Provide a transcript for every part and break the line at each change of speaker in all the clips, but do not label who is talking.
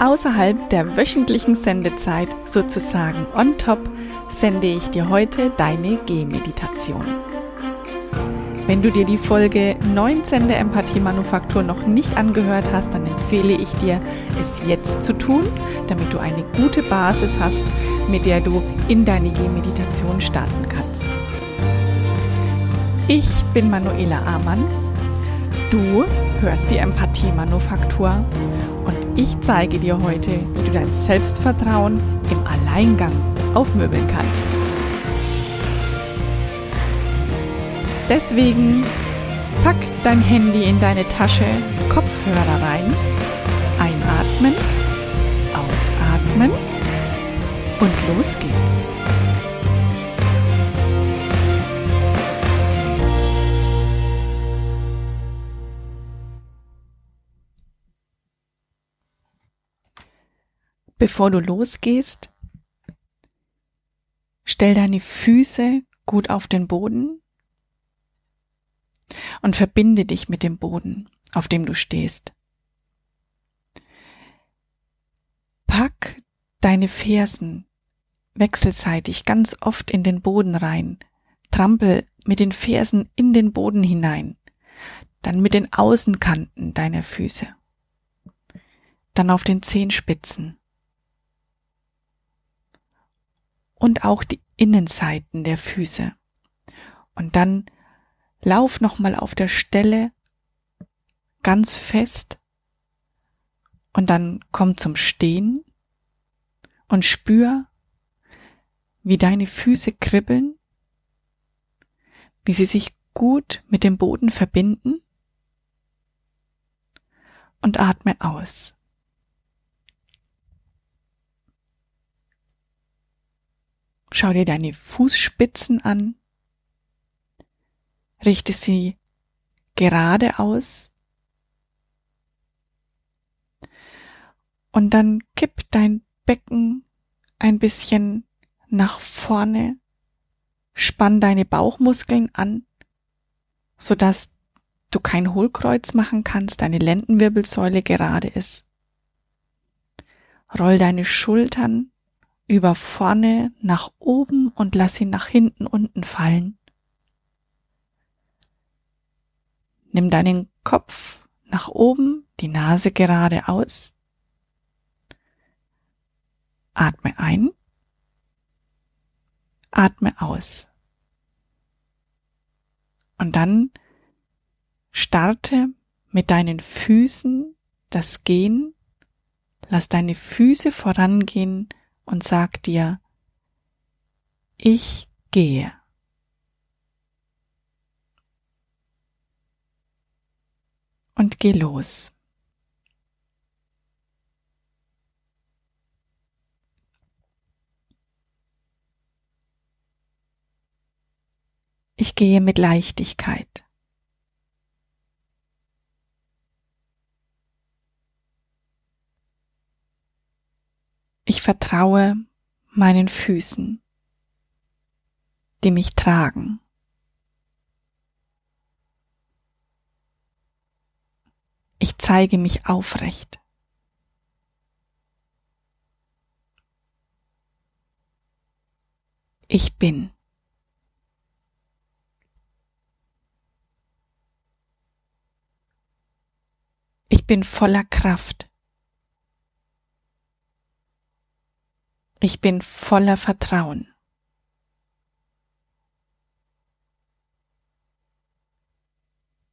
Außerhalb der wöchentlichen Sendezeit, sozusagen on top, sende ich dir heute deine Gehmeditation. Wenn du dir die Folge 19 der Empathie Manufaktur noch nicht angehört hast, dann empfehle ich dir, es jetzt zu tun, damit du eine gute Basis hast, mit der du in deine Gehmeditation starten kannst. Ich bin Manuela Amann. Du hörst die Empathie Manufaktur und ich zeige dir heute, wie du dein Selbstvertrauen im Alleingang aufmöbeln kannst. Deswegen pack dein Handy in deine Tasche, Kopfhörer rein, einatmen, ausatmen und los geht's. Bevor du losgehst, stell deine Füße gut auf den Boden und verbinde dich mit dem Boden, auf dem du stehst. Pack deine Fersen wechselseitig ganz oft in den Boden rein, trampel mit den Fersen in den Boden hinein, dann mit den Außenkanten deiner Füße, dann auf den Zehenspitzen, und auch die Innenseiten der Füße. Und dann lauf nochmal auf der Stelle ganz fest und dann komm zum Stehen und spür, wie deine Füße kribbeln, wie sie sich gut mit dem Boden verbinden und atme aus. Schau dir deine Fußspitzen an. Richte sie gerade aus. Und dann kipp dein Becken ein bisschen nach vorne. Spann deine Bauchmuskeln an, sodass du kein Hohlkreuz machen kannst, deine Lendenwirbelsäule gerade ist. Roll deine Schultern über vorne nach oben und lass ihn nach hinten unten fallen. Nimm deinen Kopf nach oben, die Nase gerade aus. Atme ein. Atme aus. Und dann starte mit deinen Füßen das Gehen. Lass deine Füße vorangehen und sag dir, ich gehe. Und geh los. Ich gehe mit Leichtigkeit. Ich vertraue meinen Füßen, die mich tragen. Ich zeige mich aufrecht. Ich bin. Ich bin voller Kraft. Ich bin voller Vertrauen.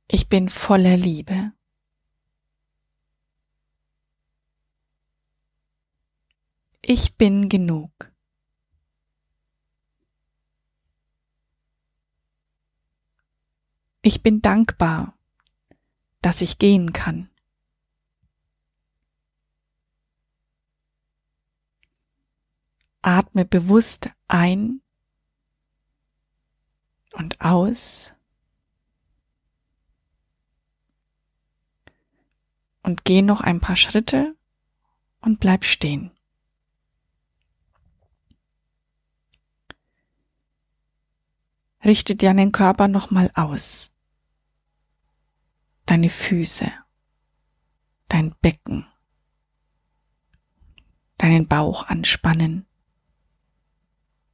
Ich bin voller Liebe. Ich bin genug. Ich bin dankbar, dass ich gehen kann. Atme bewusst ein und aus. Und geh noch ein paar Schritte und bleib stehen. Richte deinen Körper nochmal aus. Deine Füße, dein Becken, deinen Bauch anspannen,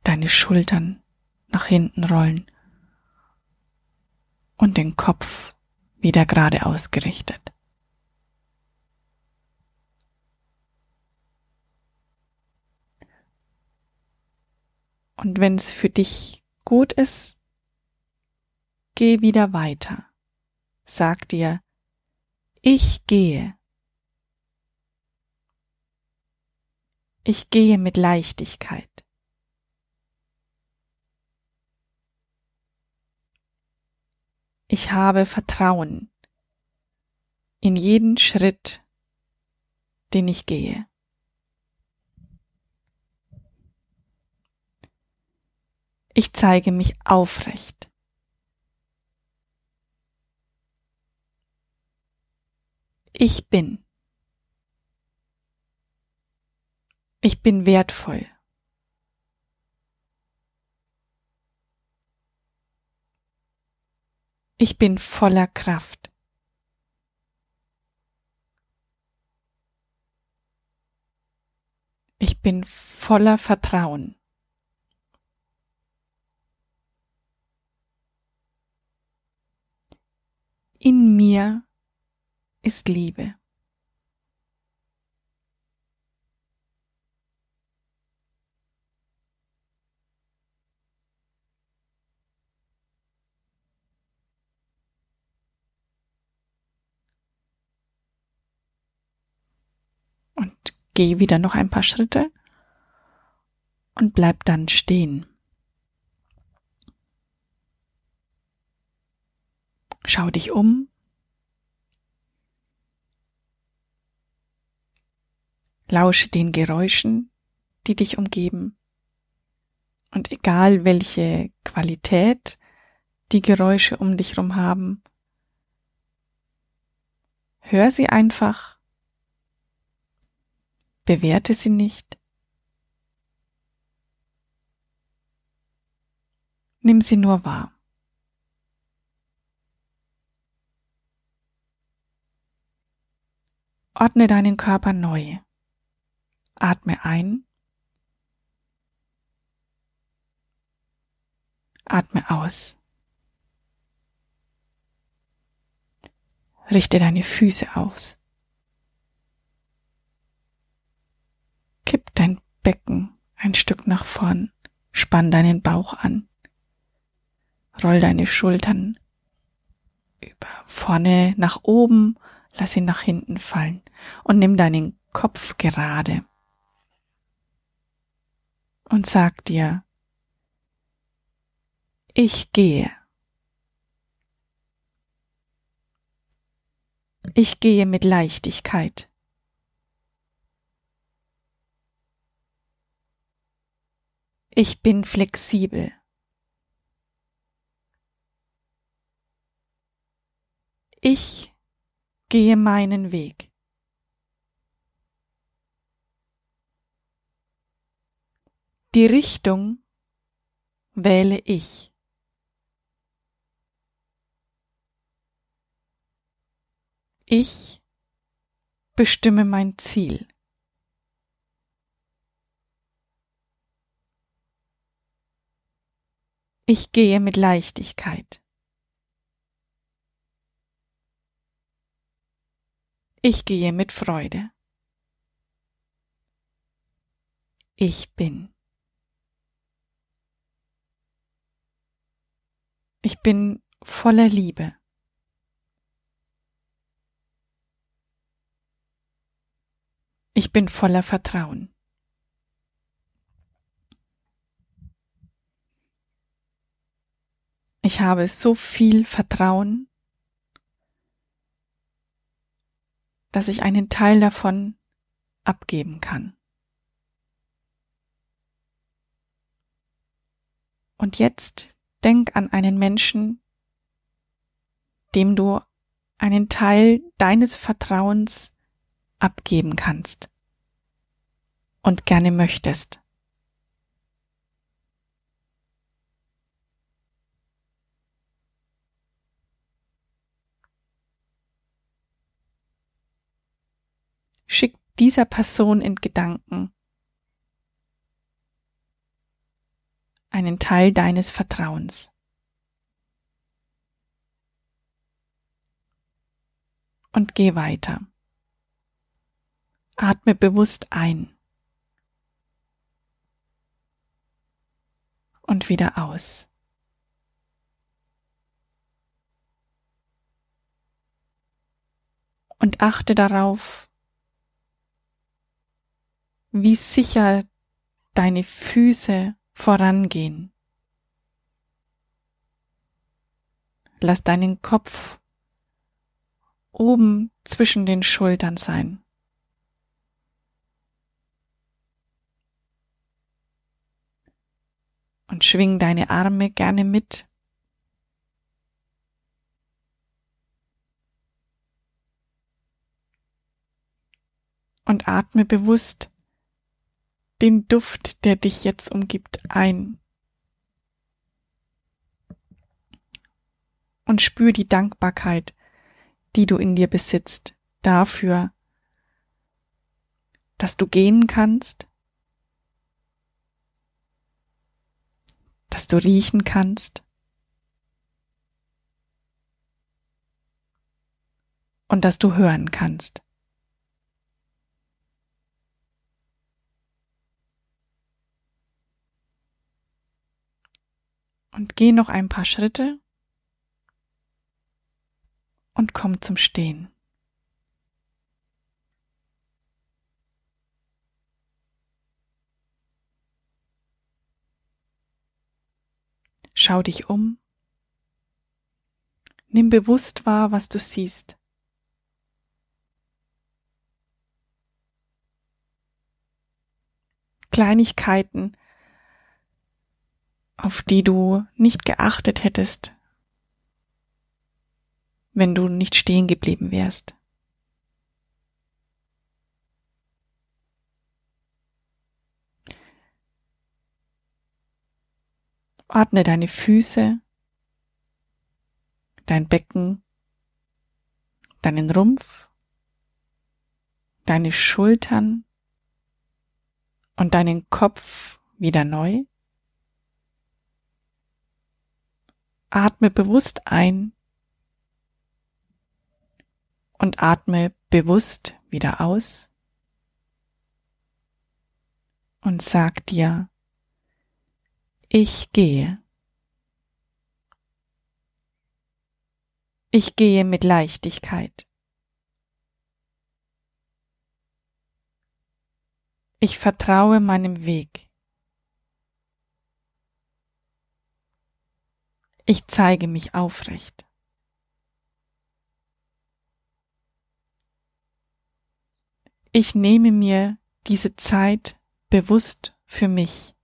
deine Schultern nach hinten rollen und den Kopf wieder gerade ausgerichtet. Und wenn es für dich gut ist, geh wieder weiter. Sag dir, ich gehe. Ich gehe mit Leichtigkeit. Ich habe Vertrauen in jeden Schritt, den ich gehe. Ich zeige mich aufrecht. Ich bin. Ich bin wertvoll. Ich bin voller Kraft. Ich bin voller Vertrauen. In mir ist Liebe. Und geh wieder noch ein paar Schritte und bleib dann stehen. Schau dich um. Lausche den Geräuschen, die dich umgeben. Und egal welche Qualität die Geräusche um dich herum haben, hör sie einfach, bewerte sie nicht, nimm sie nur wahr. Ordne deinen Körper neu. Atme ein. Atme aus. Richte deine Füße aus. Kipp dein Becken ein Stück nach vorn. Spann deinen Bauch an. Roll deine Schultern über vorne nach oben lass ihn nach hinten fallen und nimm deinen Kopf gerade und sag dir, ich gehe. Ich gehe mit Leichtigkeit. Ich bin flexibel. Ich gehe meinen Weg. Die Richtung wähle ich. Ich bestimme mein Ziel. Ich gehe mit Leichtigkeit. Ich gehe mit Freude. Ich bin. Ich bin voller Liebe. Ich bin voller Vertrauen. Ich habe so viel Vertrauen dass ich einen Teil davon abgeben kann. Und jetzt denk an einen Menschen, dem du einen Teil deines Vertrauens abgeben kannst und gerne möchtest. schickt dieser Person in Gedanken einen Teil deines Vertrauens. Und geh weiter. Atme bewusst ein. Und wieder aus. Und achte darauf, wie sicher deine Füße vorangehen. Lass deinen Kopf oben zwischen den Schultern sein. Und schwing deine Arme gerne mit. Und atme bewusst den Duft, der dich jetzt umgibt, ein. Und spür die Dankbarkeit, die du in dir besitzt, dafür, dass du gehen kannst, dass du riechen kannst und dass du hören kannst. Und geh noch ein paar Schritte und komm zum Stehen. Schau dich um. Nimm bewusst wahr, was du siehst. Kleinigkeiten, auf die du nicht geachtet hättest, wenn du nicht stehen geblieben wärst. Ordne deine Füße, dein Becken, deinen Rumpf, deine Schultern und deinen Kopf wieder neu. Atme bewusst ein und atme bewusst wieder aus und sag dir, ich gehe. Ich gehe mit Leichtigkeit. Ich vertraue meinem Weg. Ich zeige mich aufrecht. Ich nehme mir diese Zeit bewusst für mich.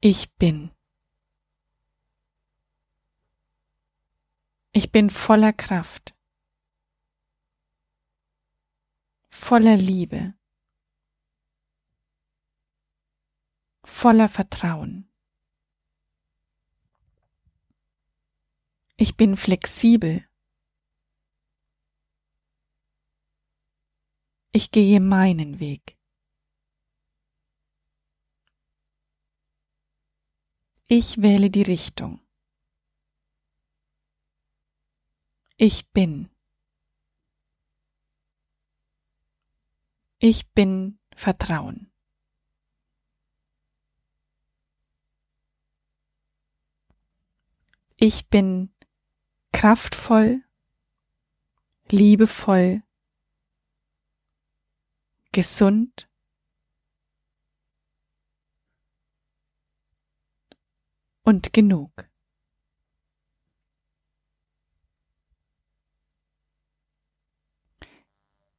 Ich bin. Ich bin voller Kraft, voller Liebe, voller Vertrauen. Ich bin flexibel. Ich gehe meinen Weg. Ich wähle die Richtung. Ich bin. Ich bin Vertrauen. Ich bin kraftvoll, liebevoll, gesund und genug.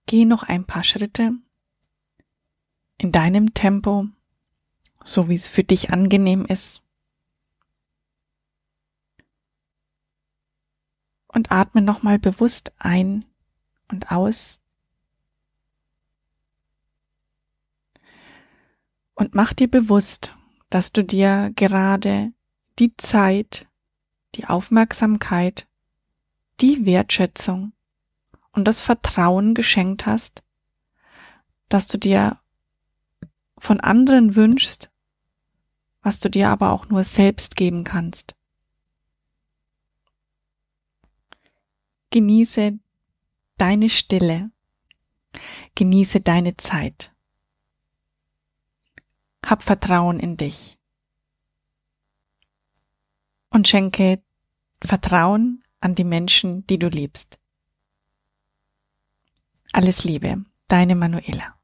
Geh noch ein paar Schritte in deinem Tempo, so wie es für dich angenehm ist. Und atme nochmal bewusst ein und aus. Und mach dir bewusst, dass du dir gerade die Zeit, die Aufmerksamkeit, die Wertschätzung und das Vertrauen geschenkt hast, dass du dir von anderen wünschst, was du dir aber auch nur selbst geben kannst. Genieße deine Stille. Genieße deine Zeit. Hab Vertrauen in dich. Und schenke Vertrauen an die Menschen, die du liebst. Alles Liebe, deine Manuela.